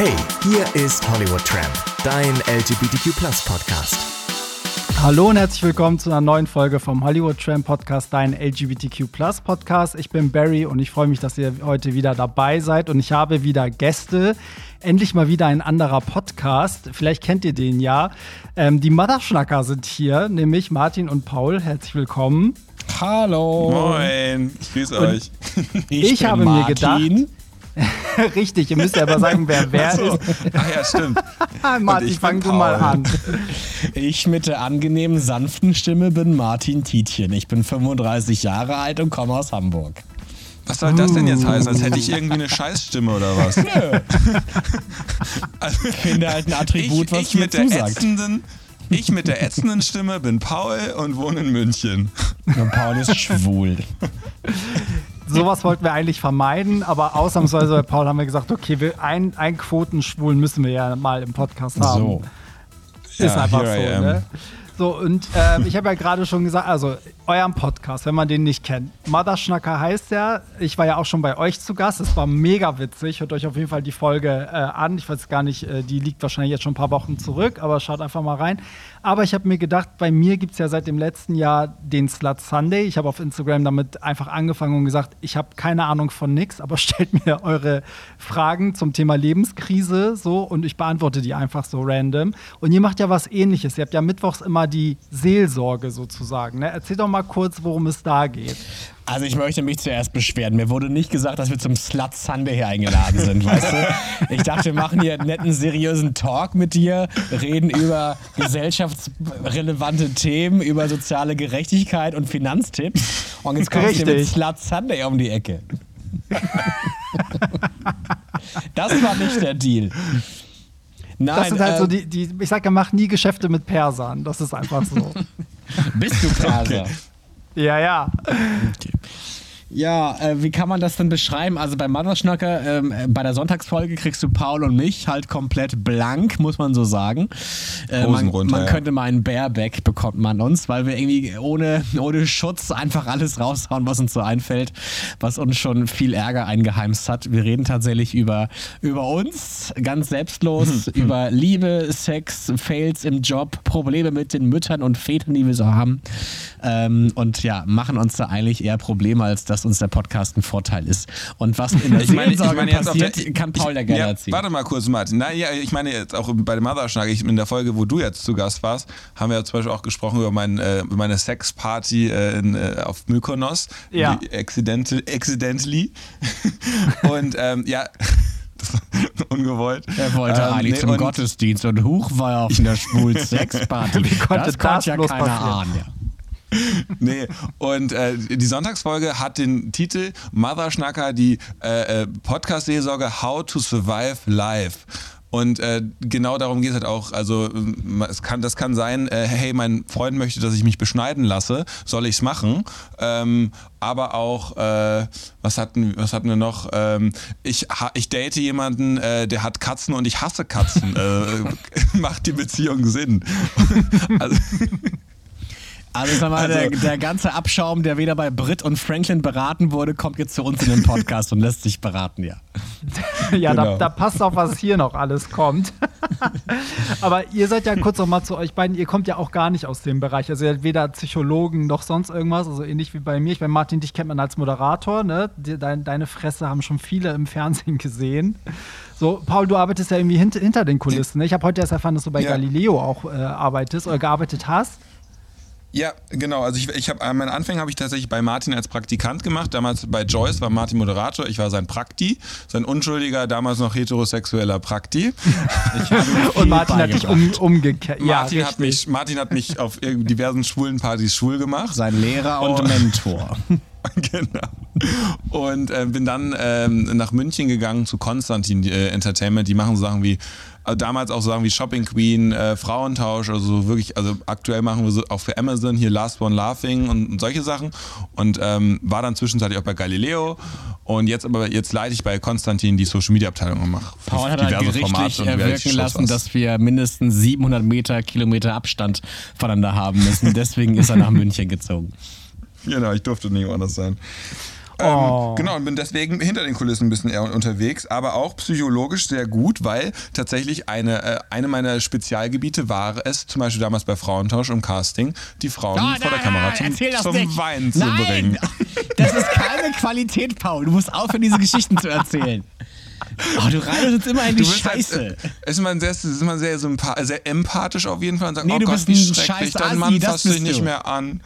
Hey, hier ist Hollywood Tramp, dein LGBTQ Podcast. Hallo und herzlich willkommen zu einer neuen Folge vom Hollywood Tramp Podcast, dein LGBTQ Podcast. Ich bin Barry und ich freue mich, dass ihr heute wieder dabei seid und ich habe wieder Gäste. Endlich mal wieder ein anderer Podcast. Vielleicht kennt ihr den ja. Ähm, die Motherschnacker sind hier, nämlich Martin und Paul. Herzlich willkommen. Hallo. Moin. Ich grüße euch. Ich, ich habe Martin. mir gedacht, Richtig, ihr müsst ja aber sagen, wer wer so. ist. Ach ja, stimmt. Martin, fang du mal an. Ich mit der angenehmen, sanften Stimme bin Martin Tietjen. Ich bin 35 Jahre alt und komme aus Hamburg. Was soll das denn jetzt heißen? Als hätte ich irgendwie eine Scheißstimme oder was? Nö. also, ich finde halt ein Attribut, ich, was ich mit der ätzenden, ich mit der ätzenden Stimme bin Paul und wohne in München. Und Paul ist schwul sowas wollten wir eigentlich vermeiden, aber ausnahmsweise bei Paul haben wir gesagt, okay, wir, ein, ein Quotenschwulen müssen wir ja mal im Podcast haben. So. Ist ja, einfach so, ne? So, und äh, ich habe ja gerade schon gesagt, also eurem Podcast, wenn man den nicht kennt. Motherschnacker heißt ja, ich war ja auch schon bei euch zu Gast, es war mega witzig. Hört euch auf jeden Fall die Folge äh, an. Ich weiß gar nicht, äh, die liegt wahrscheinlich jetzt schon ein paar Wochen zurück, aber schaut einfach mal rein. Aber ich habe mir gedacht, bei mir gibt es ja seit dem letzten Jahr den Slut Sunday. Ich habe auf Instagram damit einfach angefangen und gesagt, ich habe keine Ahnung von nix, aber stellt mir eure Fragen zum Thema Lebenskrise so und ich beantworte die einfach so random. Und ihr macht ja was ähnliches. Ihr habt ja mittwochs immer die Seelsorge sozusagen. Ne? Erzähl doch mal kurz, worum es da geht. Also ich möchte mich zuerst beschweren. Mir wurde nicht gesagt, dass wir zum Slut Sunday hier eingeladen sind, weißt du? Ich dachte, wir machen hier einen netten, seriösen Talk mit dir, reden über gesellschaftsrelevante Themen, über soziale Gerechtigkeit und Finanztipps. Und jetzt kommst du mit Slut Sunday um die Ecke. Das war nicht der Deal. Nein, das sind halt äh, so die, die, ich sag ja, mach nie Geschäfte mit Persern. Das ist einfach so. Bist du Perser? Okay. Ja, ja. Okay. Ja, äh, wie kann man das denn beschreiben? Also bei Motherschnacker, ähm, äh, bei der Sonntagsfolge kriegst du Paul und mich halt komplett blank, muss man so sagen. Äh, man, runter, man ja. könnte mal einen Bareback bekommt man uns, weil wir irgendwie ohne, ohne Schutz einfach alles raushauen, was uns so einfällt, was uns schon viel Ärger eingeheimst hat. Wir reden tatsächlich über, über uns, ganz selbstlos, über Liebe, Sex, Fails im Job, Probleme mit den Müttern und Vätern, die wir so haben. Ähm, und ja, machen uns da eigentlich eher Probleme, als dass uns der Podcast ein Vorteil ist. Und was in der ich meine, ich meine passiert, der, kann Paul der gerne ja, erzählen. Warte mal kurz, Martin. Na, ja, ich meine jetzt auch bei dem Motherschnack, in der Folge, wo du jetzt zu Gast warst, haben wir ja zum Beispiel auch gesprochen über mein, äh, meine Sexparty äh, äh, auf Mykonos. Ja. Accidental, accidentally. Und ähm, ja. ungewollt. Er wollte ähm, eigentlich nee, zum Gottesdienst und Huch war er auf einer schwul Sex-Party. das konnte ja keiner ahnen. Ja. nee, und äh, die Sonntagsfolge hat den Titel Mother Schnacker, die äh, äh, Podcast-Seelsorge How to Survive Life. Und äh, genau darum geht es halt auch. Also es kann, das kann sein, äh, hey, mein Freund möchte, dass ich mich beschneiden lasse, soll ich es machen? Ähm, aber auch, äh, was, hatten, was hatten wir noch? Ähm, ich, ich date jemanden, äh, der hat Katzen und ich hasse Katzen. Äh, macht die Beziehung Sinn? also, also sag mal, also, der, der, ganze Abschaum, der weder bei Britt und Franklin beraten wurde, kommt jetzt zu uns in den Podcast und lässt sich beraten, ja. ja, genau. da, da, passt auch, was hier noch alles kommt. Aber ihr seid ja kurz noch mal zu euch beiden, ihr kommt ja auch gar nicht aus dem Bereich. Also ihr seid weder Psychologen noch sonst irgendwas, also ähnlich wie bei mir. Ich meine, Martin, dich kennt man als Moderator, ne? Deine, deine Fresse haben schon viele im Fernsehen gesehen. So, Paul, du arbeitest ja irgendwie hinter, hinter den Kulissen. Ne? Ich habe heute erst erfahren, dass du bei ja. Galileo auch äh, arbeitest oder gearbeitet hast. Ja, genau. Also ich, ich habe äh, meine Anfänge habe ich tatsächlich bei Martin als Praktikant gemacht. Damals bei Joyce war Martin Moderator. Ich war sein Prakti, sein unschuldiger, damals noch heterosexueller Prakti. Und Martin hat dich um, umgekehrt. Ja, Martin, hat mich, Martin hat mich auf diversen schwulen Partys schwul gemacht. Sein Lehrer und, und Mentor. genau. Und äh, bin dann ähm, nach München gegangen zu Konstantin äh, Entertainment. Die machen so Sachen wie damals auch so Sachen wie Shopping Queen, äh, Frauentausch, also wirklich, also aktuell machen wir so auch für Amazon hier Last One Laughing und, und solche Sachen. Und ähm, war dann zwischenzeitlich auch bei Galileo und jetzt aber jetzt leite ich bei Konstantin die Social Media Abteilung und mache Paul hat halt gerichtlich erwirken lassen, dass wir mindestens 700 Meter, Kilometer Abstand voneinander haben müssen. Deswegen ist er nach München gezogen. Genau, ich durfte nicht anders sein. Ähm, oh. Genau, und bin deswegen hinter den Kulissen ein bisschen eher unterwegs, aber auch psychologisch sehr gut, weil tatsächlich eine, äh, eine meiner Spezialgebiete war es, zum Beispiel damals bei Frauentausch und Casting, die Frauen oh, vor der Kamera zum, zum Weinen zu bringen. Das ist keine Qualität, Paul. Du musst aufhören, diese Geschichten zu erzählen. Oh, du reitest uns immer in die halt, Scheiße. Halt, ist, man sehr, ist man sehr, sehr empathisch auf jeden Fall und sagt, nee, oh du Gott, bist wie schrecklich, dein Mann fasst dich nicht mehr an.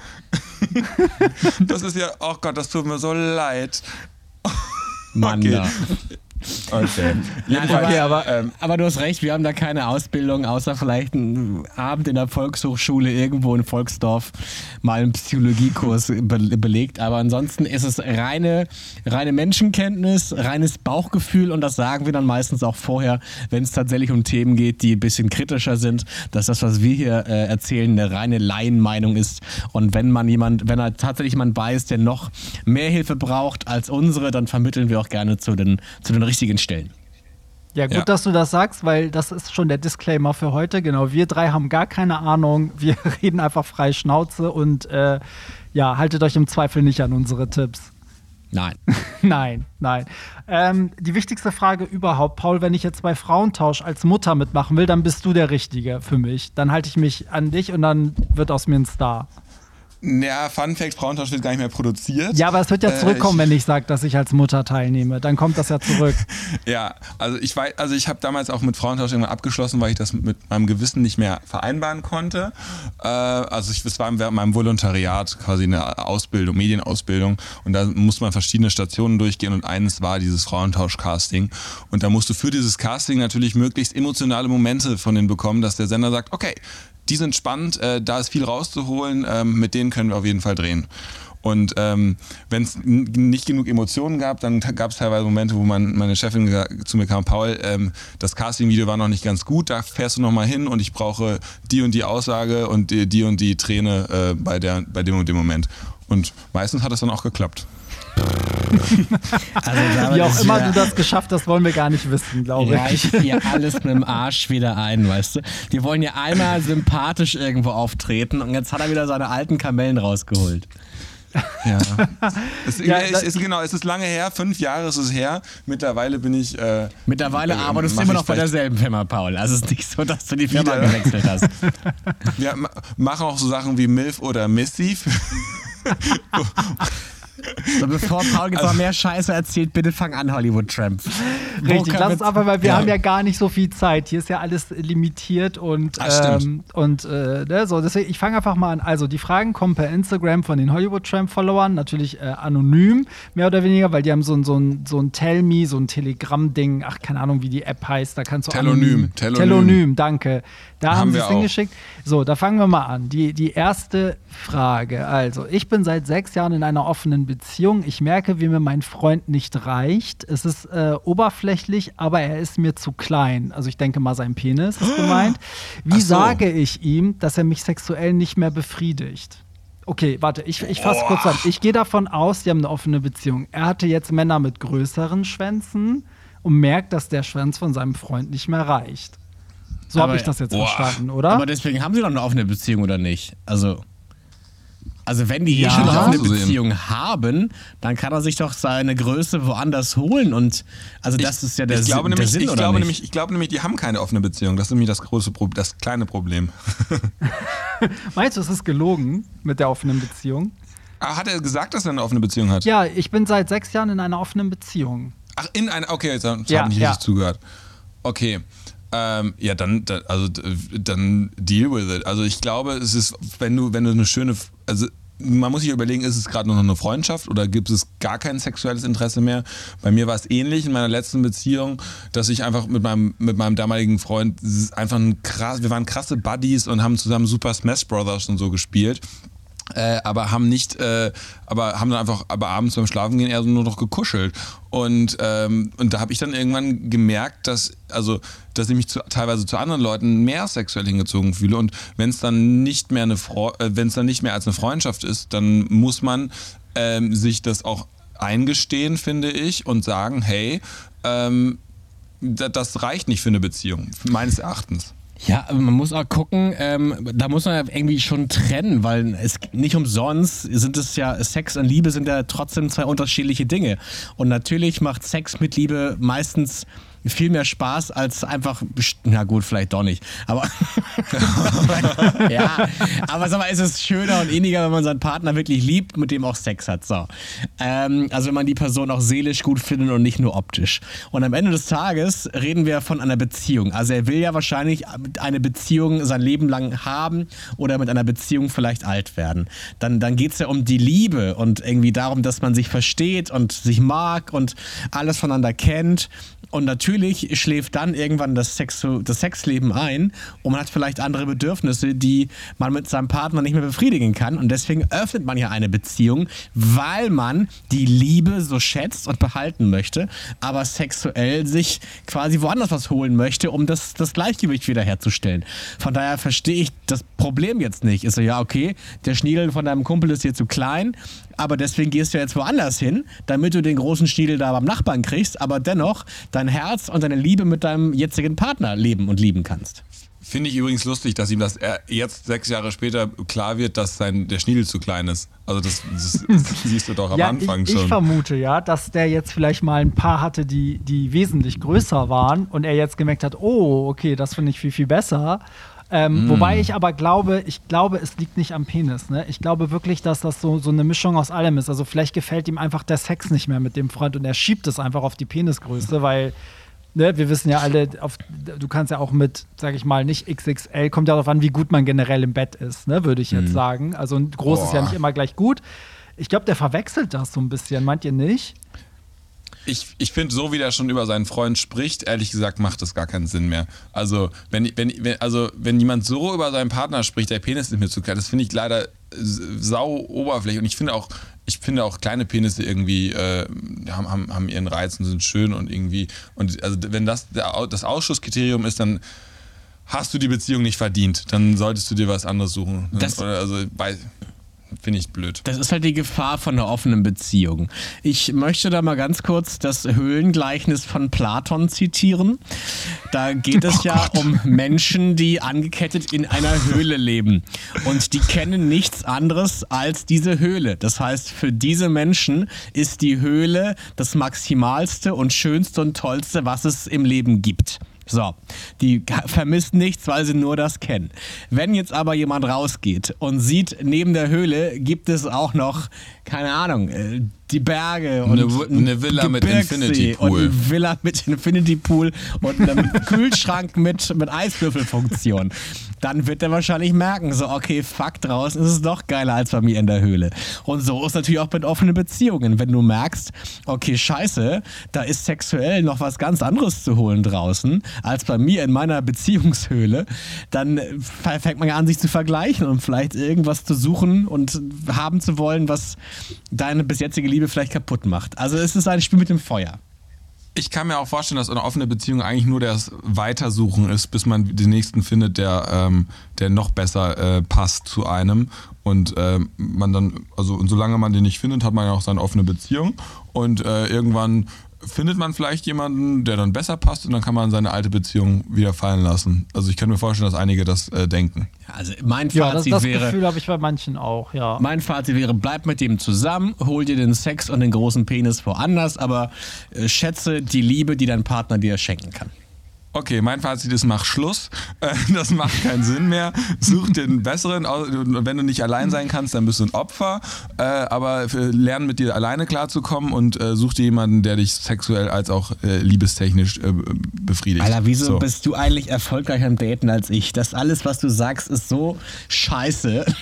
Das ist ja, oh Gott, das tut mir so leid. Mann, okay. Okay. Ja, okay aber, ähm, aber, du hast recht, wir haben da keine Ausbildung, außer vielleicht einen Abend in der Volkshochschule irgendwo in Volksdorf mal einen Psychologiekurs be belegt. Aber ansonsten ist es reine, reine Menschenkenntnis, reines Bauchgefühl und das sagen wir dann meistens auch vorher, wenn es tatsächlich um Themen geht, die ein bisschen kritischer sind, dass das, was wir hier äh, erzählen, eine reine Laienmeinung ist. Und wenn man jemand, wenn er tatsächlich jemand weiß, der noch mehr Hilfe braucht als unsere, dann vermitteln wir auch gerne zu den, zu den richtigen Stellen. Ja, gut, ja. dass du das sagst, weil das ist schon der Disclaimer für heute. Genau, wir drei haben gar keine Ahnung. Wir reden einfach frei Schnauze und äh, ja, haltet euch im Zweifel nicht an unsere Tipps. Nein. nein, nein. Ähm, die wichtigste Frage überhaupt, Paul, wenn ich jetzt bei Frauentausch als Mutter mitmachen will, dann bist du der Richtige für mich. Dann halte ich mich an dich und dann wird aus mir ein Star. Ja, Fun Fact, Frauentausch wird gar nicht mehr produziert. Ja, aber es wird ja äh, zurückkommen, äh, ich, wenn ich sage, dass ich als Mutter teilnehme. Dann kommt das ja zurück. ja, also ich weiß, also ich habe damals auch mit Frauentausch irgendwann abgeschlossen, weil ich das mit meinem Gewissen nicht mehr vereinbaren konnte. Äh, also ich, das war während meinem Volontariat quasi eine Ausbildung, Medienausbildung und da musste man verschiedene Stationen durchgehen und eines war dieses Frauentausch-Casting. Und da musst du für dieses Casting natürlich möglichst emotionale Momente von denen bekommen, dass der Sender sagt, okay, die sind spannend, äh, da ist viel rauszuholen, ähm, mit denen können wir auf jeden Fall drehen. Und ähm, wenn es nicht genug Emotionen gab, dann gab es teilweise Momente, wo man, meine Chefin zu mir kam, Paul, ähm, das Casting-Video war noch nicht ganz gut, da fährst du noch mal hin und ich brauche die und die Aussage und die, die und die Träne äh, bei, der, bei dem und dem Moment. Und meistens hat es dann auch geklappt. Also Wie auch immer du das geschafft hast, wollen wir gar nicht wissen, glaube ich. Reicht dir alles mit dem Arsch wieder ein, weißt du? Die wollen ja einmal sympathisch irgendwo auftreten und jetzt hat er wieder seine alten Kamellen rausgeholt. Ja. es, ja es, ist, genau, es ist lange her, fünf Jahre ist es her. Mittlerweile bin ich. Äh, Mittlerweile äh, arbeitest du immer noch bei derselben Firma, Paul. Also es ist nicht so, dass du die Firma wieder. gewechselt hast. Wir machen auch so Sachen wie MILF oder Missy. So, bevor Paul jetzt noch mehr Scheiße erzählt, bitte fang an, Hollywood Tramp. Richtig, lass uns aber, weil wir ja. haben ja gar nicht so viel Zeit. Hier ist ja alles limitiert und, Ach, ähm, und äh, ne, so. Deswegen, ich fange einfach mal an. Also, die Fragen kommen per Instagram von den Hollywood Tramp-Followern, natürlich äh, anonym, mehr oder weniger, weil die haben so ein, so ein, so ein Tell Me, so ein Telegram-Ding, ach, keine Ahnung, wie die App heißt. Da kannst du Telonym. Telonym, Telonym danke. Da haben, haben sie es hingeschickt. So, da fangen wir mal an. Die, die erste Frage. Also, ich bin seit sechs Jahren in einer offenen Beziehung. Ich merke, wie mir mein Freund nicht reicht. Es ist äh, oberflächlich, aber er ist mir zu klein. Also, ich denke mal, sein Penis ist gemeint. Wie so. sage ich ihm, dass er mich sexuell nicht mehr befriedigt? Okay, warte, ich, ich fasse kurz an. Ich gehe davon aus, die haben eine offene Beziehung. Er hatte jetzt Männer mit größeren Schwänzen und merkt, dass der Schwanz von seinem Freund nicht mehr reicht. So habe ich das jetzt boah. verstanden, oder? Aber deswegen haben sie doch eine offene Beziehung, oder nicht? Also. Also wenn die ja. schon eine offene Beziehung haben, dann kann er sich doch seine Größe woanders holen und also das ich, ist ja der, ich glaube der nämlich, Sinn, ich oder glaube nicht? Nämlich, ich glaube nämlich, die haben keine offene Beziehung. Das ist nämlich das große, Pro das kleine Problem. Meinst du, es ist gelogen mit der offenen Beziehung? Ah, hat er gesagt, dass er eine offene Beziehung hat? Ja, ich bin seit sechs Jahren in einer offenen Beziehung. Ach, in einer, okay, jetzt habe ja, ich nicht ja. richtig zugehört. Okay. Ähm, ja, dann, also dann deal with it. Also ich glaube, es ist, wenn du, wenn du eine schöne, also man muss sich überlegen, ist es gerade noch eine Freundschaft oder gibt es gar kein sexuelles Interesse mehr? Bei mir war es ähnlich in meiner letzten Beziehung, dass ich einfach mit meinem, mit meinem damaligen Freund einfach ein krass, wir waren krasse Buddies und haben zusammen Super Smash Brothers und so gespielt. Äh, aber haben nicht, äh, aber haben dann einfach, aber abends beim Schlafen gehen eher so nur noch gekuschelt. Und, ähm, und da habe ich dann irgendwann gemerkt, dass, also, dass ich mich zu, teilweise zu anderen Leuten mehr sexuell hingezogen fühle. Und wenn es dann nicht mehr eine äh, wenn es dann nicht mehr als eine Freundschaft ist, dann muss man ähm, sich das auch eingestehen, finde ich, und sagen, hey, ähm, das reicht nicht für eine Beziehung, meines Erachtens. Ja, man muss auch gucken, ähm, da muss man ja irgendwie schon trennen, weil es nicht umsonst sind es ja, Sex und Liebe sind ja trotzdem zwei unterschiedliche Dinge. Und natürlich macht Sex mit Liebe meistens viel mehr Spaß als einfach, na gut, vielleicht doch nicht, aber ja, aber sag mal, es ist schöner und inniger, wenn man seinen Partner wirklich liebt, mit dem auch Sex hat. So. Ähm, also wenn man die Person auch seelisch gut findet und nicht nur optisch. Und am Ende des Tages reden wir von einer Beziehung. Also er will ja wahrscheinlich eine Beziehung sein Leben lang haben oder mit einer Beziehung vielleicht alt werden. Dann, dann geht es ja um die Liebe und irgendwie darum, dass man sich versteht und sich mag und alles voneinander kennt. Und natürlich schläft dann irgendwann das, Sex, das Sexleben ein und man hat vielleicht andere Bedürfnisse, die man mit seinem Partner nicht mehr befriedigen kann. Und deswegen öffnet man ja eine Beziehung, weil man die Liebe so schätzt und behalten möchte, aber sexuell sich quasi woanders was holen möchte, um das, das Gleichgewicht wiederherzustellen. Von daher verstehe ich das Problem jetzt nicht. Ist so, ja, okay, der Schniedel von deinem Kumpel ist hier zu klein, aber deswegen gehst du jetzt woanders hin, damit du den großen Schniedel da beim Nachbarn kriegst, aber dennoch dein Herz und deine Liebe mit deinem jetzigen Partner leben und lieben kannst. Finde ich übrigens lustig, dass ihm das jetzt sechs Jahre später klar wird, dass sein, der Schniedel zu klein ist. Also das, das, das siehst du doch am ja, Anfang ich, schon. Ich vermute ja, dass der jetzt vielleicht mal ein paar hatte, die, die wesentlich größer waren und er jetzt gemerkt hat, oh, okay, das finde ich viel, viel besser. Ähm, mm. Wobei ich aber glaube, ich glaube, es liegt nicht am Penis. Ne? Ich glaube wirklich, dass das so, so eine Mischung aus allem ist. Also vielleicht gefällt ihm einfach der Sex nicht mehr mit dem Freund und er schiebt es einfach auf die Penisgröße, weil ne, wir wissen ja alle, auf, du kannst ja auch mit, sag ich mal, nicht XXL, kommt ja darauf an, wie gut man generell im Bett ist, ne, würde ich jetzt mm. sagen. Also ein groß Boah. ist ja nicht immer gleich gut. Ich glaube, der verwechselt das so ein bisschen, meint ihr nicht? Ich, ich finde, so wie der schon über seinen Freund spricht, ehrlich gesagt, macht das gar keinen Sinn mehr. Also, wenn, wenn, wenn, also, wenn jemand so über seinen Partner spricht, der Penis ist mir zu klein, das finde ich leider sau oberflächlich. Und ich finde auch, ich finde auch kleine Penisse irgendwie äh, haben, haben, haben ihren Reiz und sind schön und irgendwie. Und also wenn das das Ausschusskriterium ist, dann hast du die Beziehung nicht verdient. Dann solltest du dir was anderes suchen. Das, also, bei, finde ich blöd. Das ist halt die Gefahr von einer offenen Beziehung. Ich möchte da mal ganz kurz das Höhlengleichnis von Platon zitieren. Da geht es oh ja Gott. um Menschen, die angekettet in einer Höhle leben. Und die kennen nichts anderes als diese Höhle. Das heißt, für diese Menschen ist die Höhle das Maximalste und Schönste und Tollste, was es im Leben gibt. So, die vermisst nichts, weil sie nur das kennen. Wenn jetzt aber jemand rausgeht und sieht, neben der Höhle gibt es auch noch, keine Ahnung, äh, die Berge und eine, eine Villa mit Infinity Pool. Und eine Villa mit Infinity Pool und einem Kühlschrank mit, mit Eiswürfelfunktion. Dann wird er wahrscheinlich merken, so, okay, fuck, draußen ist es doch geiler als bei mir in der Höhle. Und so ist natürlich auch mit offenen Beziehungen. Wenn du merkst, okay, scheiße, da ist sexuell noch was ganz anderes zu holen draußen, als bei mir in meiner Beziehungshöhle, dann fängt man an, sich zu vergleichen und vielleicht irgendwas zu suchen und haben zu wollen, was deine bis jetzige Liebe vielleicht kaputt macht. Also es ist ein Spiel mit dem Feuer. Ich kann mir auch vorstellen, dass eine offene Beziehung eigentlich nur das Weitersuchen ist, bis man den nächsten findet, der, ähm, der noch besser äh, passt zu einem. Und äh, man dann, also und solange man den nicht findet, hat man ja auch seine offene Beziehung. Und äh, irgendwann findet man vielleicht jemanden, der dann besser passt und dann kann man seine alte Beziehung wieder fallen lassen. Also ich kann mir vorstellen, dass einige das äh, denken. Also mein Fazit ja, das, das wäre. Das Gefühl habe ich bei manchen auch, ja. Mein Fazit wäre, bleib mit dem zusammen, hol dir den Sex und den großen Penis woanders, aber äh, schätze die Liebe, die dein Partner dir schenken kann. Okay, mein Fazit ist, mach Schluss. Äh, das macht keinen Sinn mehr. Such dir einen besseren. Wenn du nicht allein sein kannst, dann bist du ein Opfer. Äh, aber lern mit dir alleine klarzukommen und äh, such dir jemanden, der dich sexuell als auch liebestechnisch befriedigt. Alter, wieso so. bist du eigentlich erfolgreicher am Daten als ich? Das alles, was du sagst, ist so scheiße.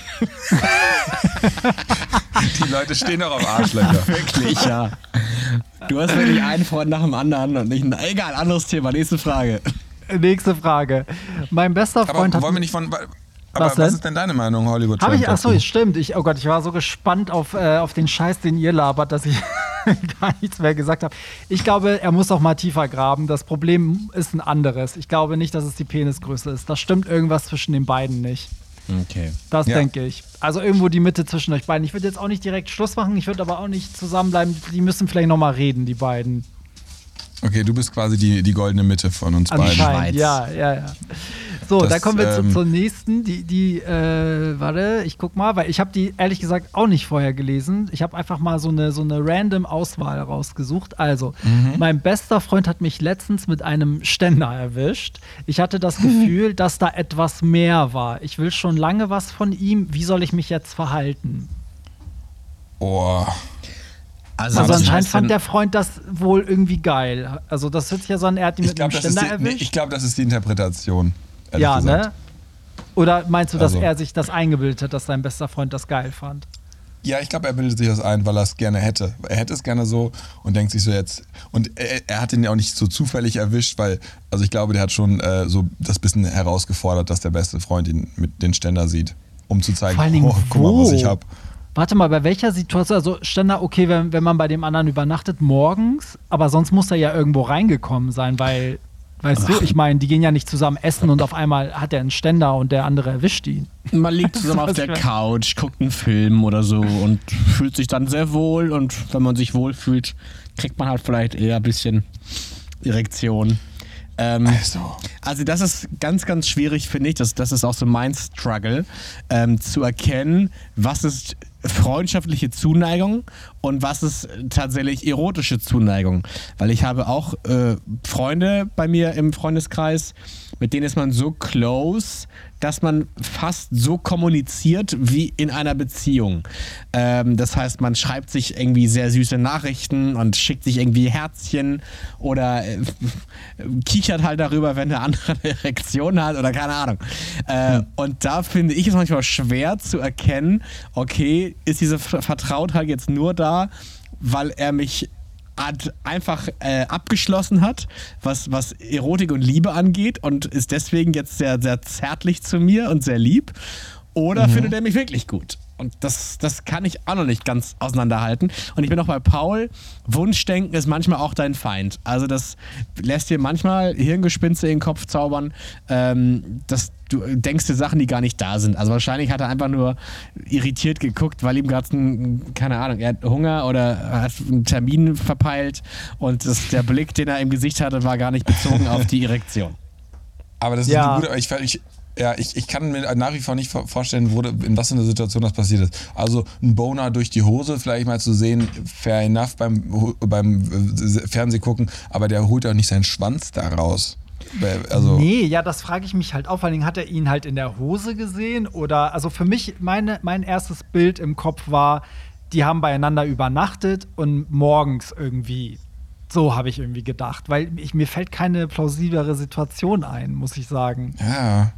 Die Leute stehen doch auf Arschlöcher. Wirklich, ja. Du hast wirklich einen Freund nach dem anderen und nicht ein. Egal, anderes Thema. Nächste Frage. Nächste Frage. Mein bester Freund Aber wollen wir nicht von. Aber was, was, ist denn deine Meinung, Hollywood? Hab ich, achso, stimmt. Ich, oh Gott, ich war so gespannt auf, äh, auf den Scheiß, den ihr labert, dass ich gar nichts mehr gesagt habe. Ich glaube, er muss auch mal tiefer graben. Das Problem ist ein anderes. Ich glaube nicht, dass es die Penisgröße ist. Da stimmt irgendwas zwischen den beiden nicht. Okay. Das ja. denke ich. Also irgendwo die Mitte zwischen euch beiden. Ich würde jetzt auch nicht direkt Schluss machen, ich würde aber auch nicht zusammenbleiben. Die müssen vielleicht nochmal reden, die beiden. Okay, du bist quasi die, die goldene Mitte von uns beiden. Ja, ja, ja. So, da kommen wir ähm, zu, zur nächsten. Die, die, äh, warte, ich guck mal, weil ich habe die ehrlich gesagt auch nicht vorher gelesen. Ich habe einfach mal so eine, so eine random Auswahl rausgesucht. Also, mhm. mein bester Freund hat mich letztens mit einem Ständer erwischt. Ich hatte das Gefühl, dass da etwas mehr war. Ich will schon lange was von ihm. Wie soll ich mich jetzt verhalten? Oh. Also, also anscheinend fand der Freund das wohl irgendwie geil. Also das hört sich ja so an, er hat ihn mit glaub, einem Ständer die, erwischt. Nee, ich glaube, das ist die Interpretation. Ja, gesagt. ne? Oder meinst du, dass also. er sich das eingebildet hat, dass sein bester Freund das geil fand? Ja, ich glaube, er bildet sich das ein, weil er es gerne hätte. Er hätte es gerne so und denkt sich so jetzt. Und er, er hat ihn ja auch nicht so zufällig erwischt, weil, also ich glaube, der hat schon äh, so das bisschen herausgefordert, dass der beste Freund ihn mit den Ständer sieht, um zu zeigen, Vor oh, guck mal, was ich habe. Warte mal, bei welcher Situation? Also Ständer, okay, wenn, wenn man bei dem anderen übernachtet morgens, aber sonst muss er ja irgendwo reingekommen sein, weil Weißt du, ich meine, die gehen ja nicht zusammen essen und auf einmal hat er einen Ständer und der andere erwischt ihn. Man liegt zusammen auf der Couch, guckt einen Film oder so und fühlt sich dann sehr wohl und wenn man sich wohl fühlt, kriegt man halt vielleicht eher ein bisschen Erektion. Ähm, also. also. das ist ganz, ganz schwierig, finde ich. Das, das ist auch so mein Struggle, ähm, zu erkennen, was ist freundschaftliche Zuneigung und was ist tatsächlich erotische Zuneigung. Weil ich habe auch äh, Freunde bei mir im Freundeskreis, mit denen ist man so close, dass man fast so kommuniziert wie in einer Beziehung. Ähm, das heißt, man schreibt sich irgendwie sehr süße Nachrichten und schickt sich irgendwie Herzchen oder äh, kichert halt darüber, wenn der andere eine Erektion hat oder keine Ahnung. Äh, hm. Und da finde ich es manchmal schwer zu erkennen, okay, ist diese Vertrautheit jetzt nur da, weil er mich hat einfach äh, abgeschlossen hat, was, was Erotik und Liebe angeht und ist deswegen jetzt sehr, sehr zärtlich zu mir und sehr lieb. Oder mhm. findet er mich wirklich gut? Und das, das kann ich auch noch nicht ganz auseinanderhalten. Und ich bin auch bei Paul, Wunschdenken ist manchmal auch dein Feind. Also das lässt dir manchmal Hirngespinste in den Kopf zaubern, ähm, dass du denkst dir Sachen, die gar nicht da sind. Also wahrscheinlich hat er einfach nur irritiert geguckt, weil ihm gerade ein, keine Ahnung, er hat Hunger oder hat einen Termin verpeilt und das, der Blick, den er im Gesicht hatte, war gar nicht bezogen auf die Erektion. Aber das ist ja. eine gute, ich, ich, ja, ich, ich kann mir nach wie vor nicht vorstellen, wo, in was für einer Situation das passiert ist. Also ein Boner durch die Hose vielleicht mal zu sehen, fair enough beim, beim äh, Fernsehgucken, aber der holt ja auch nicht seinen Schwanz da raus. Also nee, ja, das frage ich mich halt auch. Vor allem hat er ihn halt in der Hose gesehen oder, also für mich, meine, mein erstes Bild im Kopf war, die haben beieinander übernachtet und morgens irgendwie so habe ich irgendwie gedacht, weil ich, mir fällt keine plausiblere Situation ein, muss ich sagen. Ja.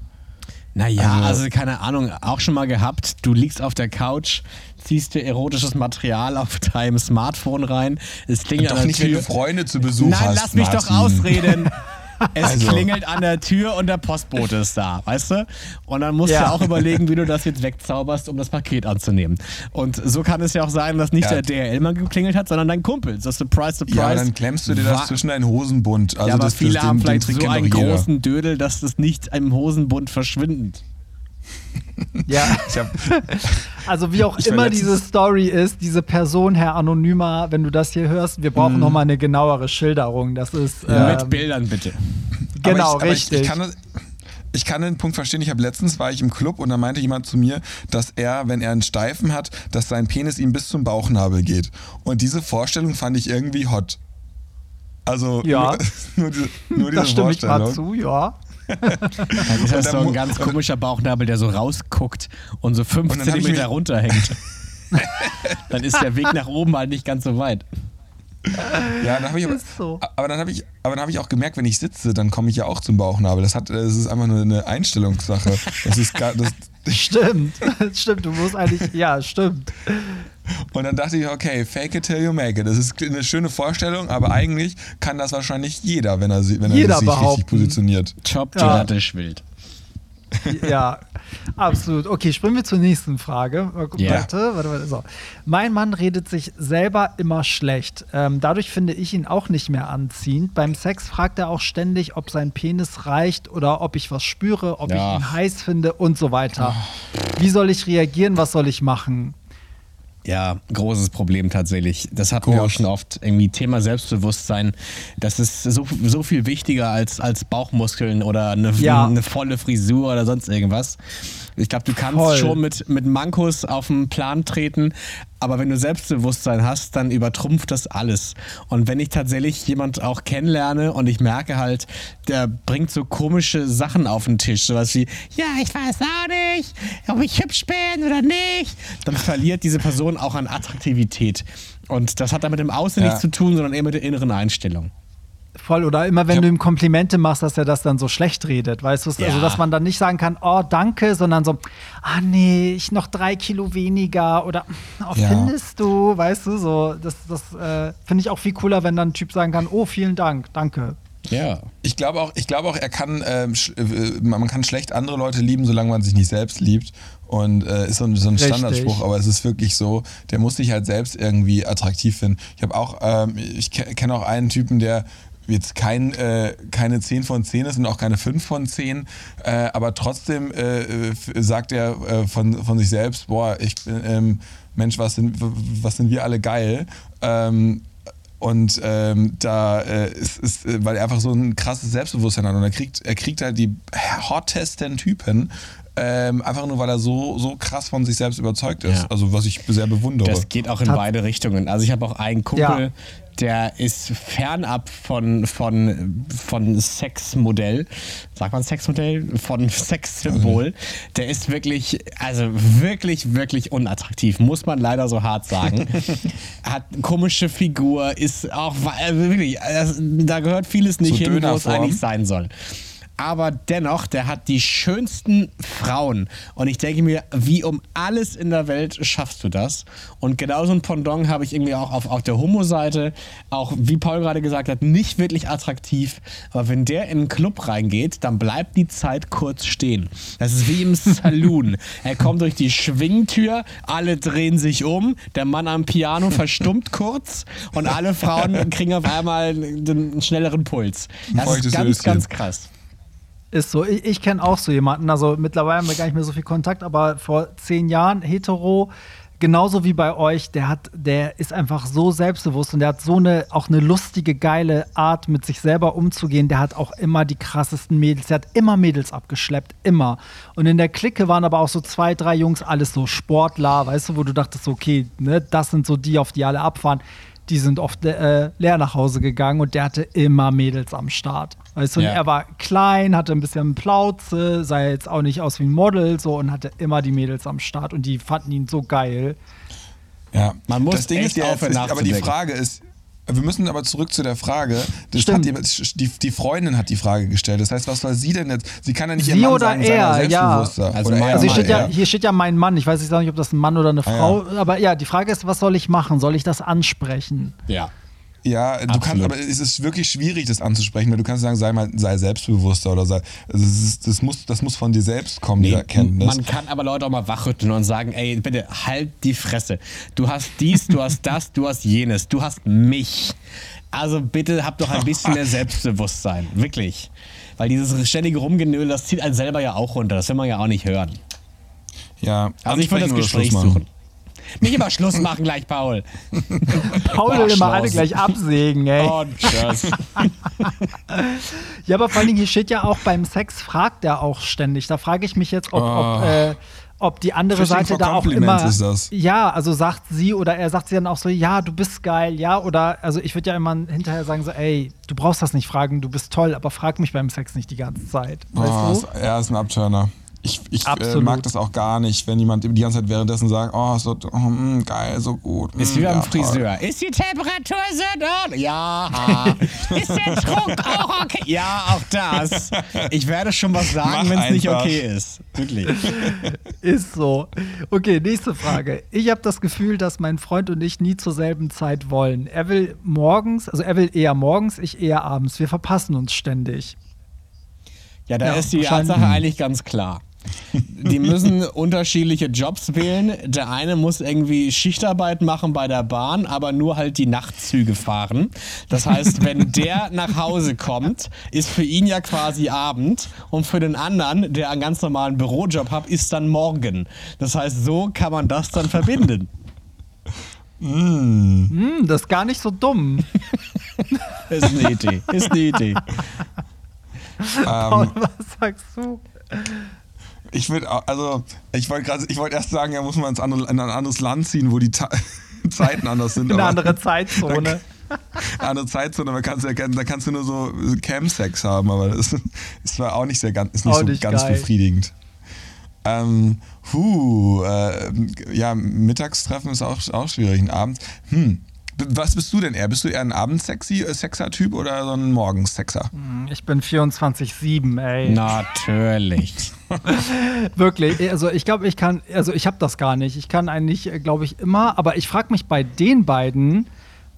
Naja, also, also keine Ahnung, auch schon mal gehabt, du liegst auf der Couch, ziehst dir erotisches Material auf deinem Smartphone rein. Es klingt doch nicht, wenn du Freunde zu Besuch Nein, hast. Nein, lass mich Martin. doch ausreden. Es also. klingelt an der Tür und der Postbote ist da, weißt du? Und dann musst ja. du auch überlegen, wie du das jetzt wegzauberst, um das Paket anzunehmen. Und so kann es ja auch sein, dass nicht ja. der DRL-Mann geklingelt hat, sondern dein Kumpel. Das ist Surprise, Surprise. Ja, dann klemmst du dir das zwischen deinen Hosenbund. Also ja, aber das, viele das, haben den, vielleicht den so einen großen Dödel, dass das nicht im Hosenbund verschwindet. Ja. also wie auch immer diese Story ist, diese Person, Herr Anonymer, wenn du das hier hörst, wir brauchen mm. noch mal eine genauere Schilderung. Das ist ja. ähm, mit Bildern bitte. Genau, ich, richtig. Ich, ich, kann, ich kann den Punkt verstehen. Ich habe letztens war ich im Club und da meinte jemand zu mir, dass er, wenn er einen Steifen hat, dass sein Penis ihm bis zum Bauchnabel geht. Und diese Vorstellung fand ich irgendwie hot. Also ja. nur, nur, diese, nur diese das stimme ich mal zu, ja. Dann ist das so ein ganz komischer Bauchnabel, der so rausguckt und so fünf und Zentimeter runterhängt. dann ist der Weg nach oben halt nicht ganz so weit. Ja, dann ich aber, so. aber dann habe ich, aber dann habe ich auch gemerkt, wenn ich sitze, dann komme ich ja auch zum Bauchnabel. Das hat, das ist einfach nur eine Einstellungssache. Das ist gar, das, stimmt, stimmt. Du musst eigentlich, ja, stimmt. Und dann dachte ich, okay, fake it till you make it. Das ist eine schöne Vorstellung, aber eigentlich kann das wahrscheinlich jeder, wenn er, wenn er sich richtig positioniert. Top ja. wild. Ja, absolut. Okay, springen wir zur nächsten Frage. Yeah. Warte, warte, warte. So. Mein Mann redet sich selber immer schlecht. Ähm, dadurch finde ich ihn auch nicht mehr anziehend. Beim Sex fragt er auch ständig, ob sein Penis reicht oder ob ich was spüre, ob ja. ich ihn heiß finde und so weiter. Wie soll ich reagieren? Was soll ich machen? Ja, großes Problem tatsächlich. Das hatten Groß. wir auch schon oft. Irgendwie Thema Selbstbewusstsein. Das ist so, so viel wichtiger als, als Bauchmuskeln oder eine, ja. eine volle Frisur oder sonst irgendwas. Ich glaube, du kannst Voll. schon mit, mit Mankos auf den Plan treten, aber wenn du Selbstbewusstsein hast, dann übertrumpft das alles. Und wenn ich tatsächlich jemand auch kennenlerne und ich merke halt, der bringt so komische Sachen auf den Tisch, sowas wie, ja, ich weiß auch nicht, ob ich hübsch bin oder nicht, dann verliert diese Person auch an Attraktivität. Und das hat dann mit dem Außen ja. nichts zu tun, sondern eher mit der inneren Einstellung. Voll, oder immer wenn ja. du ihm Komplimente machst, dass er das dann so schlecht redet, weißt du? Also, ja. Also, dass man dann nicht sagen kann, oh, danke, sondern so, ah, nee, ich noch drei Kilo weniger oder, oh, ja. findest du, weißt du, so, das, das äh, finde ich auch viel cooler, wenn dann ein Typ sagen kann, oh, vielen Dank, danke. Ja. Ich glaube auch, ich glaube auch, er kann, ähm, äh, man kann schlecht andere Leute lieben, solange man sich nicht selbst liebt. Und äh, ist so ein, so ein Standardspruch, aber es ist wirklich so, der muss sich halt selbst irgendwie attraktiv finden. Ich habe auch, ähm, ich kenne auch einen Typen, der jetzt kein, äh, keine 10 von 10 ist und auch keine 5 von 10, äh, aber trotzdem äh, sagt er äh, von, von sich selbst, boah, ich bin, ähm, Mensch, was sind, was sind wir alle geil. Ähm, und ähm, da äh, ist, ist, weil er einfach so ein krasses Selbstbewusstsein hat und er kriegt, er kriegt halt die hottesten Typen ähm, einfach nur, weil er so, so krass von sich selbst überzeugt ist. Ja. Also was ich sehr bewundere. Das geht auch in Hat beide Richtungen. Also ich habe auch einen Kumpel, ja. Der ist fernab von, von, von Sexmodell. Sagt man Sexmodell? Von Sexsymbol. Mhm. Der ist wirklich, also wirklich, wirklich unattraktiv. Muss man leider so hart sagen. Hat komische Figur, ist auch, also wirklich, da gehört vieles nicht so hin, wo es eigentlich sein soll aber dennoch, der hat die schönsten Frauen. Und ich denke mir, wie um alles in der Welt schaffst du das? Und genauso ein Pendant habe ich irgendwie auch auf, auf der Homo-Seite, auch wie Paul gerade gesagt hat, nicht wirklich attraktiv. Aber wenn der in einen Club reingeht, dann bleibt die Zeit kurz stehen. Das ist wie im Saloon. er kommt durch die Schwingtür, alle drehen sich um, der Mann am Piano verstummt kurz und alle Frauen kriegen auf einmal einen schnelleren Puls. Das ist ganz, ganz krass. Ist so. Ich, ich kenne auch so jemanden. Also mittlerweile haben wir gar nicht mehr so viel Kontakt, aber vor zehn Jahren hetero, genauso wie bei euch, der hat, der ist einfach so selbstbewusst und der hat so eine auch eine lustige, geile Art, mit sich selber umzugehen. Der hat auch immer die krassesten Mädels. Der hat immer Mädels abgeschleppt, immer. Und in der Clique waren aber auch so zwei, drei Jungs, alles so Sportler, weißt du, wo du dachtest, okay, ne, das sind so die, auf die alle abfahren die sind oft äh, leer nach Hause gegangen und der hatte immer Mädels am Start. Weißt du, ja. er war klein, hatte ein bisschen Plauze, sah jetzt auch nicht aus wie ein Model so und hatte immer die Mädels am Start und die fanden ihn so geil. Ja, man muss das Ding ist ja, aber die Frage ist, wir müssen aber zurück zu der Frage. Die, die, die, Freundin hat die Frage gestellt. Das heißt, was soll sie denn jetzt? Sie kann ja nicht sie ihr Mann oder sagen, er, ja. Also, oder er, also hier, steht ja, hier steht ja mein Mann. Ich weiß nicht, ob das ein Mann oder eine Frau. Ah, ja. Aber ja, die Frage ist, was soll ich machen? Soll ich das ansprechen? Ja. Ja, du Absolut. kannst, aber es ist wirklich schwierig, das anzusprechen, weil du kannst sagen, sei mal, sei selbstbewusster oder sei, also das, ist, das, muss, das muss von dir selbst kommen, nee, die Erkenntnis. Man kann aber Leute auch mal wachrütteln und sagen, ey, bitte halt die Fresse. Du hast dies, du hast das, du hast jenes, du hast mich. Also bitte hab doch ein bisschen mehr Selbstbewusstsein, wirklich. Weil dieses ständige Rumgenöl, das zieht einen selber ja auch runter, das will man ja auch nicht hören. Ja, also ich würde das Gespräch suchen. Nicht immer Schluss machen gleich, Paul. Paul will immer alle gleich absägen, ey. Oh, tschüss. ja, aber vor allem hier steht ja auch beim Sex fragt er auch ständig. Da frage ich mich jetzt, ob, oh. ob, äh, ob die andere Fishing Seite da auch immer. Ja, also sagt sie oder er sagt sie dann auch so, ja, du bist geil, ja, oder also ich würde ja immer hinterher sagen so, ey, du brauchst das nicht fragen, du bist toll, aber frag mich beim Sex nicht die ganze Zeit. Weißt oh, du? Er ist ein Abturner. Ich, ich äh, mag das auch gar nicht, wenn jemand die ganze Zeit währenddessen sagt, oh, so oh, mh, mm, geil, so gut. Mh, ist wie mm, beim ja, Friseur. Toll. Ist die Temperatur so dort? Ja. ist der Druck auch okay? Ja, auch das. Ich werde schon was sagen, wenn es nicht okay ist. Wirklich. ist so. Okay, nächste Frage. Ich habe das Gefühl, dass mein Freund und ich nie zur selben Zeit wollen. Er will morgens, also er will eher morgens, ich eher abends. Wir verpassen uns ständig. Ja, da ja, ist die Tatsache eigentlich ganz klar. Die müssen unterschiedliche Jobs wählen. Der eine muss irgendwie Schichtarbeit machen bei der Bahn, aber nur halt die Nachtzüge fahren. Das heißt, wenn der nach Hause kommt, ist für ihn ja quasi Abend und für den anderen, der einen ganz normalen Bürojob hat, ist dann morgen. Das heißt, so kann man das dann verbinden. Mm. Mm, das ist gar nicht so dumm. ist eine Idee. Ist eine Idee. Paul, was sagst du? Ich würde, also, ich wollte gerade, ich wollte erst sagen, ja, muss man ins andere, in ein anderes Land ziehen, wo die Ta Zeiten anders sind. In eine andere Zeitzone. Eine andere Zeitzone, aber kannst ja, da kannst du nur so Cam-Sex haben, aber das ist zwar auch nicht sehr ganz, ist nicht so nicht ganz geil. befriedigend. Ähm, huh, äh, ja, Mittagstreffen ist auch, auch schwierig, ein Abend. Hm, was bist du denn eher? Bist du eher ein Abendsexy-Sexer-Typ oder so ein Morgensexer? Hm, ich bin 24-7, ey. Natürlich. Wirklich. Also ich glaube, ich kann, also ich habe das gar nicht. Ich kann eigentlich, glaube ich, immer, aber ich frage mich bei den beiden,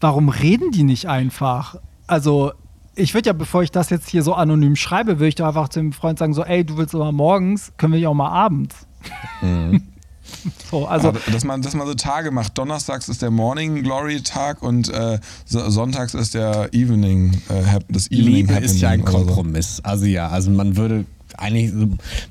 warum reden die nicht einfach? Also ich würde ja, bevor ich das jetzt hier so anonym schreibe, würde ich doch einfach zu dem Freund sagen, so, ey, du willst immer morgens, können wir ja auch mal abends. Mhm. So, also Aber dass man, dass man so Tage macht. Donnerstags ist der Morning Glory Tag und äh, sonntags ist der Evening, äh, das Evening Liebe ist ja ein Kompromiss. So. Also ja, also man würde eigentlich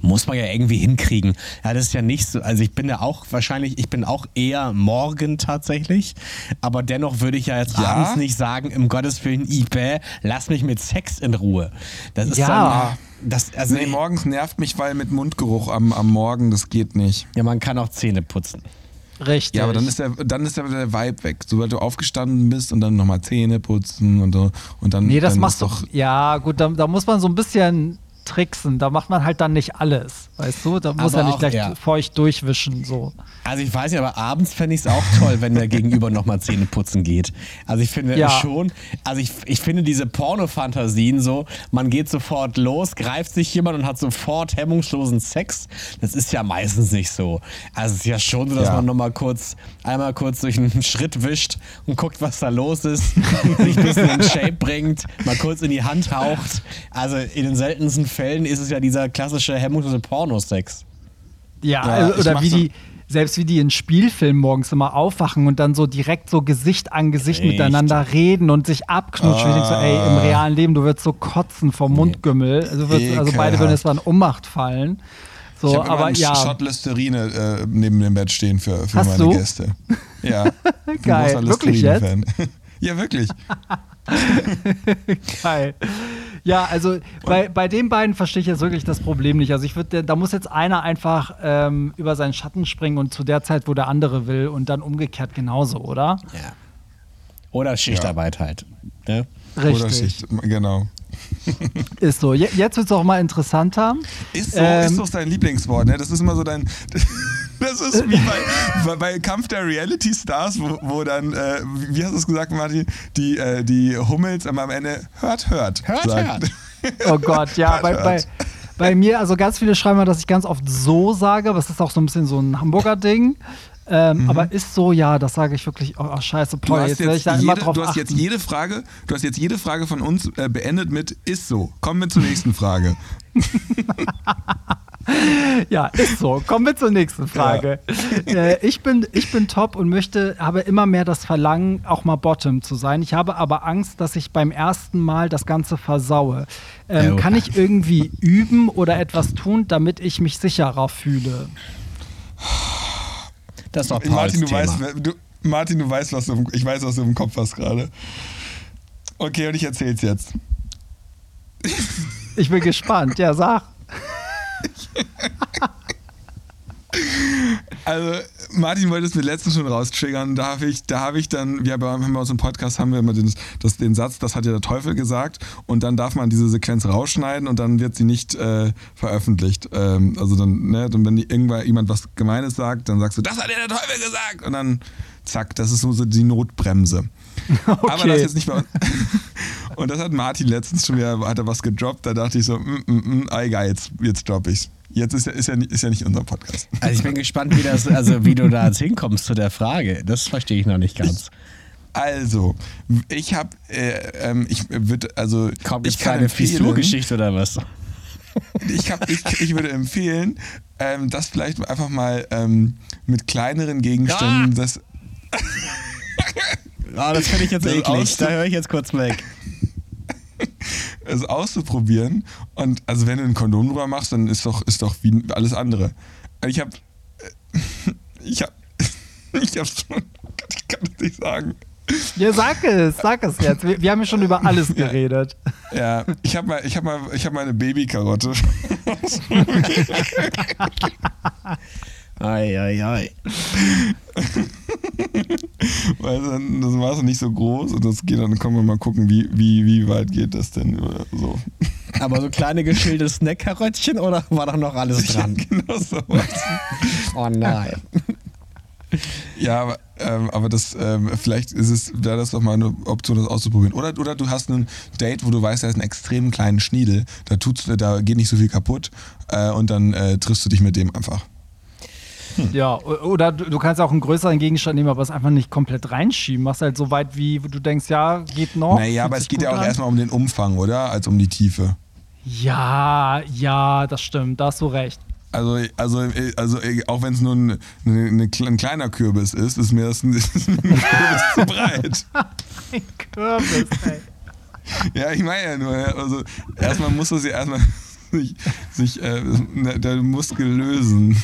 muss man ja irgendwie hinkriegen. Ja, das ist ja nicht so. Also ich bin ja auch wahrscheinlich, ich bin auch eher morgen tatsächlich, aber dennoch würde ich ja jetzt ja? abends nicht sagen, im Gottes Willen, Ibe, lass mich mit Sex in Ruhe. Das ist ja. Dann, das, also nee, morgens nervt mich, weil mit Mundgeruch am, am Morgen, das geht nicht. Ja, man kann auch Zähne putzen. Richtig. Ja, aber dann ist der, dann ist der, der Vibe weg. Sobald du aufgestanden bist und dann nochmal Zähne putzen und, und dann. Nee, das dann machst du doch. Ja, gut, da, da muss man so ein bisschen tricksen. Da macht man halt dann nicht alles, weißt du? Da muss aber er nicht auch, gleich ja. feucht durchwischen. So. Also ich weiß nicht, aber abends fände ich es auch toll, wenn der Gegenüber nochmal Zähne putzen geht. Also ich finde ja. schon, also ich, ich finde diese Porno-Fantasien so, man geht sofort los, greift sich jemand und hat sofort hemmungslosen Sex. Das ist ja meistens nicht so. Also es ist ja schon so, dass ja. man nochmal kurz, einmal kurz durch einen Schritt wischt und guckt, was da los ist, sich ein bisschen in Shape bringt, mal kurz in die Hand haucht. Also in den seltensten Fällen ist es ja dieser klassische hemmungslose Pornosex. Ja, ja also, oder wie die, selbst wie die in Spielfilmen morgens immer aufwachen und dann so direkt so Gesicht an Gesicht Echt? miteinander reden und sich abknutschen. Ah. Ich denke so, ey, im realen Leben, du würdest so kotzen vom Mundgümmel. Also, würdest, also beide würden jetzt mal in Ohnmacht fallen. So, ich aber einen ja. Shot Listerine äh, neben dem Bett stehen für, für meine du? Gäste. Ja. Geil. Wirklich jetzt? ja, wirklich. Geil. Ja, also bei, bei den beiden verstehe ich jetzt wirklich das Problem nicht. Also ich würde, da muss jetzt einer einfach ähm, über seinen Schatten springen und zu der Zeit, wo der andere will und dann umgekehrt genauso, oder? Ja. Oder Schichtarbeit ja. halt. Ne? Richtig. Oder Schicht, genau. Ist so. Jetzt wird es auch mal interessanter. Ist so, ähm, ist doch dein Lieblingswort, ne? Das ist immer so dein. Das ist wie bei, bei Kampf der Reality Stars, wo, wo dann, äh, wie hast du es gesagt, Martin, die, äh, die Hummels am Ende hört, hört. Hört, sagt. hört. Oh Gott, ja, hört, bei, hört. bei, bei mir, also ganz viele schreiben mal, dass ich ganz oft so sage, aber es ist auch so ein bisschen so ein Hamburger Ding. Ähm, mhm. Aber ist so, ja, das sage ich wirklich. Oh, scheiße, Paul, jetzt, jetzt ich da jede, immer drauf Du hast achten. jetzt jede Frage, du hast jetzt jede Frage von uns äh, beendet mit ist so. Kommen wir zur nächsten Frage. ja, ist so. Kommen wir zur nächsten Frage. Ja. Äh, ich, bin, ich bin top und möchte, habe immer mehr das Verlangen, auch mal Bottom zu sein. Ich habe aber Angst, dass ich beim ersten Mal das Ganze versaue. Ähm, kann ich irgendwie üben oder etwas tun, damit ich mich sicherer fühle? Das ist doch Pauls Martin, du Thema. weißt, du, Martin, du weißt, was du, ich weiß, was du im Kopf hast gerade. Okay, und ich erzähl's jetzt. Ich bin gespannt. Ja, sag. Also, Martin wollte es mir letztens schon raustriggern. Da habe ich, da ich dann, wir haben bei uns im Podcast haben wir immer den, das, den Satz, das hat ja der Teufel gesagt, und dann darf man diese Sequenz rausschneiden und dann wird sie nicht äh, veröffentlicht. Ähm, also dann, ne, dann, wenn irgendwann jemand was Gemeines sagt, dann sagst du, das hat ja der Teufel gesagt, und dann zack, das ist so die Notbremse. Okay. Aber das jetzt nicht bei uns. Und das hat Martin letztens schon wieder, hat er was gedroppt, da dachte ich so, mm, mm, mm, egal, jetzt, jetzt droppe ich's. Jetzt ist ja, ist, ja, ist ja nicht unser Podcast. Also ich bin gespannt, wie, das, also wie du da jetzt hinkommst zu der Frage. Das verstehe ich noch nicht ganz. Also, ich habe, äh, ähm, ich würde, also. Kommt ich kann eine Fissur-Geschichte oder was? Ich, hab, ich, ich würde empfehlen, ähm, das vielleicht einfach mal ähm, mit kleineren Gegenständen, ah! das. Ah, das finde ich jetzt eklig. Da höre ich jetzt kurz weg. Es auszuprobieren. Und also wenn du ein Kondom drüber machst, dann ist doch, ist doch wie alles andere. Ich habe. Ich habe. Ich habe schon. kann das nicht sagen. Ja, sag es, sag es jetzt. Wir, wir haben ja schon über alles geredet. Ja, ich habe mal, ich habe mal, ich habe mal eine Babykarotte. Ei, ei, ei. Weil dann, das war so nicht so groß und das geht dann, können wir mal gucken, wie, wie, wie weit geht das denn oder so. Aber so kleine geschälte Snackkaröttchen oder war da noch alles dran? Ja, genau so was. oh nein. Ja, aber, ähm, aber das, ähm, vielleicht ist es, wäre das doch mal eine Option, das auszuprobieren. Oder, oder du hast ein Date, wo du weißt, da ist ein extrem kleinen Schniedel, da, tut's, da geht nicht so viel kaputt äh, und dann äh, triffst du dich mit dem einfach. Hm. Ja, oder du kannst auch einen größeren Gegenstand nehmen, aber es einfach nicht komplett reinschieben. Machst halt so weit, wie du denkst, ja, geht noch. Naja, aber es geht ja auch an. erstmal um den Umfang, oder? Als um die Tiefe. Ja, ja, das stimmt, da hast du recht. Also, also, also auch wenn es nur ein, eine, ein, kleiner Kürbis ist, ist mir das ein, ist ein Kürbis zu breit. ein Kürbis, ey. Ja, ich meine ja nur, also erstmal muss das ja erstmal sich, sich äh, der Muskel lösen.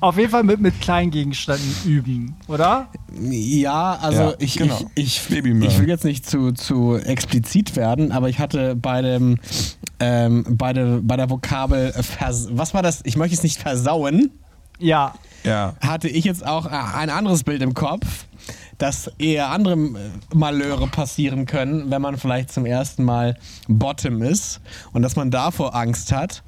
Auf jeden Fall mit, mit Kleingegenständen üben, oder? Ja, also ja, ich, genau. ich, ich, ich, will jetzt nicht zu, zu explizit werden, aber ich hatte bei dem ähm, bei, der, bei der Vokabel was war das? Ich möchte es nicht versauen. Ja. ja. Hatte ich jetzt auch ein anderes Bild im Kopf dass eher andere äh, Malheure passieren können, wenn man vielleicht zum ersten Mal Bottom ist und dass man davor Angst hat.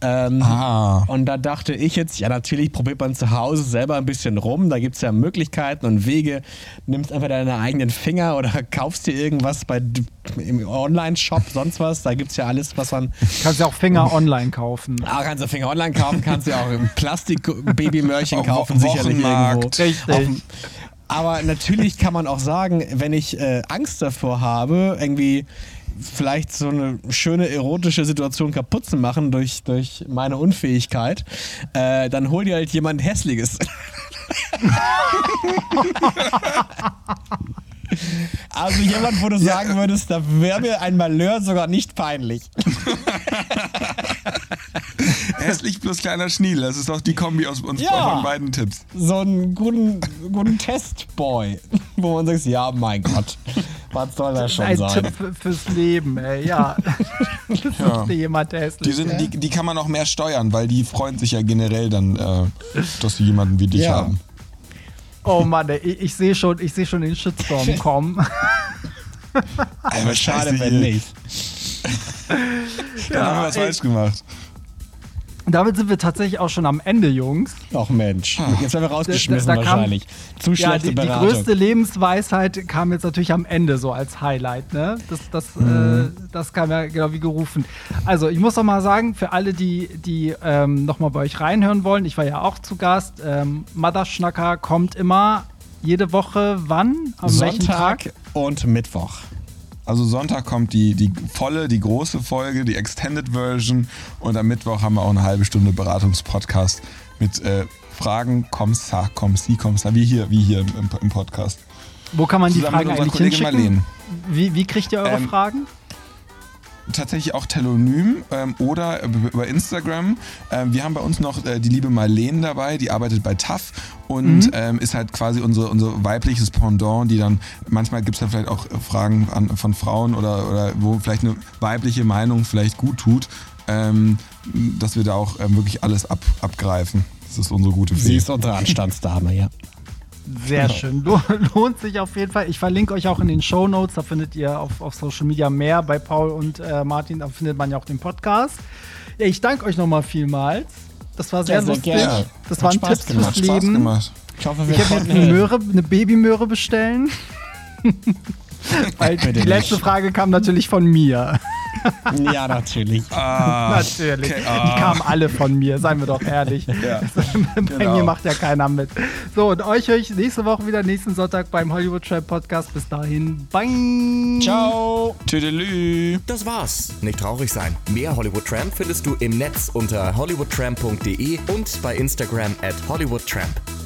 Ähm, ah. Und da dachte ich jetzt, ja, natürlich probiert man zu Hause selber ein bisschen rum. Da gibt es ja Möglichkeiten und Wege. Nimmst einfach deine eigenen Finger oder kaufst dir irgendwas bei, im Online-Shop, sonst was. Da gibt es ja alles, was man. Kannst ja auch Finger online kaufen. Ah, kannst du Finger online kaufen, kannst du ja auch Plastik-Babymörchen kaufen, sicherlich irgendwo. Richtig. Aber natürlich kann man auch sagen, wenn ich äh, Angst davor habe, irgendwie vielleicht so eine schöne erotische Situation kaputt zu machen durch, durch meine Unfähigkeit, äh, dann hol dir halt jemand Hässliches. Also jemand, wo du sagen würdest, da wäre mir ein Malheur sogar nicht peinlich. Hässlich plus kleiner Schniedel, das ist doch die Kombi aus uns ja, von beiden Tipps. So einen guten, guten Testboy, wo man sagt, ja, mein Gott, was soll das schon ein sein? Ein Tipp fürs Leben, ey, ja. ja. jemand hässlich. Die, sind, die, die, kann man auch mehr steuern, weil die freuen sich ja generell dann, äh, dass sie jemanden wie dich ja. haben. Oh Mann, ey, ich, ich sehe schon, seh schon den Shitstorm kommen. Aber schade, wenn nicht. Dann ja, haben wir was falsch gemacht. Damit sind wir tatsächlich auch schon am Ende, Jungs. Ach Mensch, jetzt werden wir rausgeschmissen da, da wahrscheinlich. Zu schlechte ja, die, die größte Lebensweisheit kam jetzt natürlich am Ende so als Highlight. Ne? Das, das, mhm. äh, das kam ja genau wie gerufen. Also ich muss noch mal sagen, für alle, die, die ähm, noch mal bei euch reinhören wollen, ich war ja auch zu Gast. Ähm, Motherschnacker kommt immer jede Woche wann? Am Sonntag und Mittwoch. Also Sonntag kommt die, die volle, die große Folge, die Extended Version und am Mittwoch haben wir auch eine halbe Stunde Beratungspodcast mit äh, Fragen, kommst, kommst, kommst, wie hier, wie hier im, im Podcast. Wo kann man die Zusammen Fragen eigentlich hinschicken? Marlene. Wie, wie kriegt ihr eure ähm, Fragen? Tatsächlich auch telonym ähm, oder über Instagram. Ähm, wir haben bei uns noch äh, die liebe Marlene dabei, die arbeitet bei TAF und mhm. ähm, ist halt quasi unser, unser weibliches Pendant, die dann, manchmal gibt es dann vielleicht auch Fragen an, von Frauen oder, oder wo vielleicht eine weibliche Meinung vielleicht gut tut, ähm, dass wir da auch ähm, wirklich alles ab, abgreifen. Das ist unsere gute Fee. Sie ist unsere Anstandsdame, ja. Sehr schön. Lohnt sich auf jeden Fall. Ich verlinke euch auch in den Show Notes. Da findet ihr auf, auf Social Media mehr bei Paul und äh, Martin. Da findet man ja auch den Podcast. Ja, ich danke euch nochmal vielmals. Das war sehr, ja, sehr lustig. Gerne. Das Hat waren Spaß Tipps gemacht. fürs Leben. Gemacht. Ich hoffe, wir ich jetzt eine Möhre, eine Babymöhre bestellen. Weil die letzte Frage kam natürlich von mir. Ja, natürlich. Ah, natürlich. Okay, ah. Die kamen alle von mir, seien wir doch ehrlich. Ja, Bei genau. mir macht ja keiner mit. So, und euch höre ich nächste Woche wieder, nächsten Sonntag beim Hollywood Trap Podcast. Bis dahin, bye. Ciao. Tüdelü. Das war's. Nicht traurig sein. Mehr Hollywood Tramp findest du im Netz unter hollywoodtramp.de und bei Instagram at hollywoodtramp.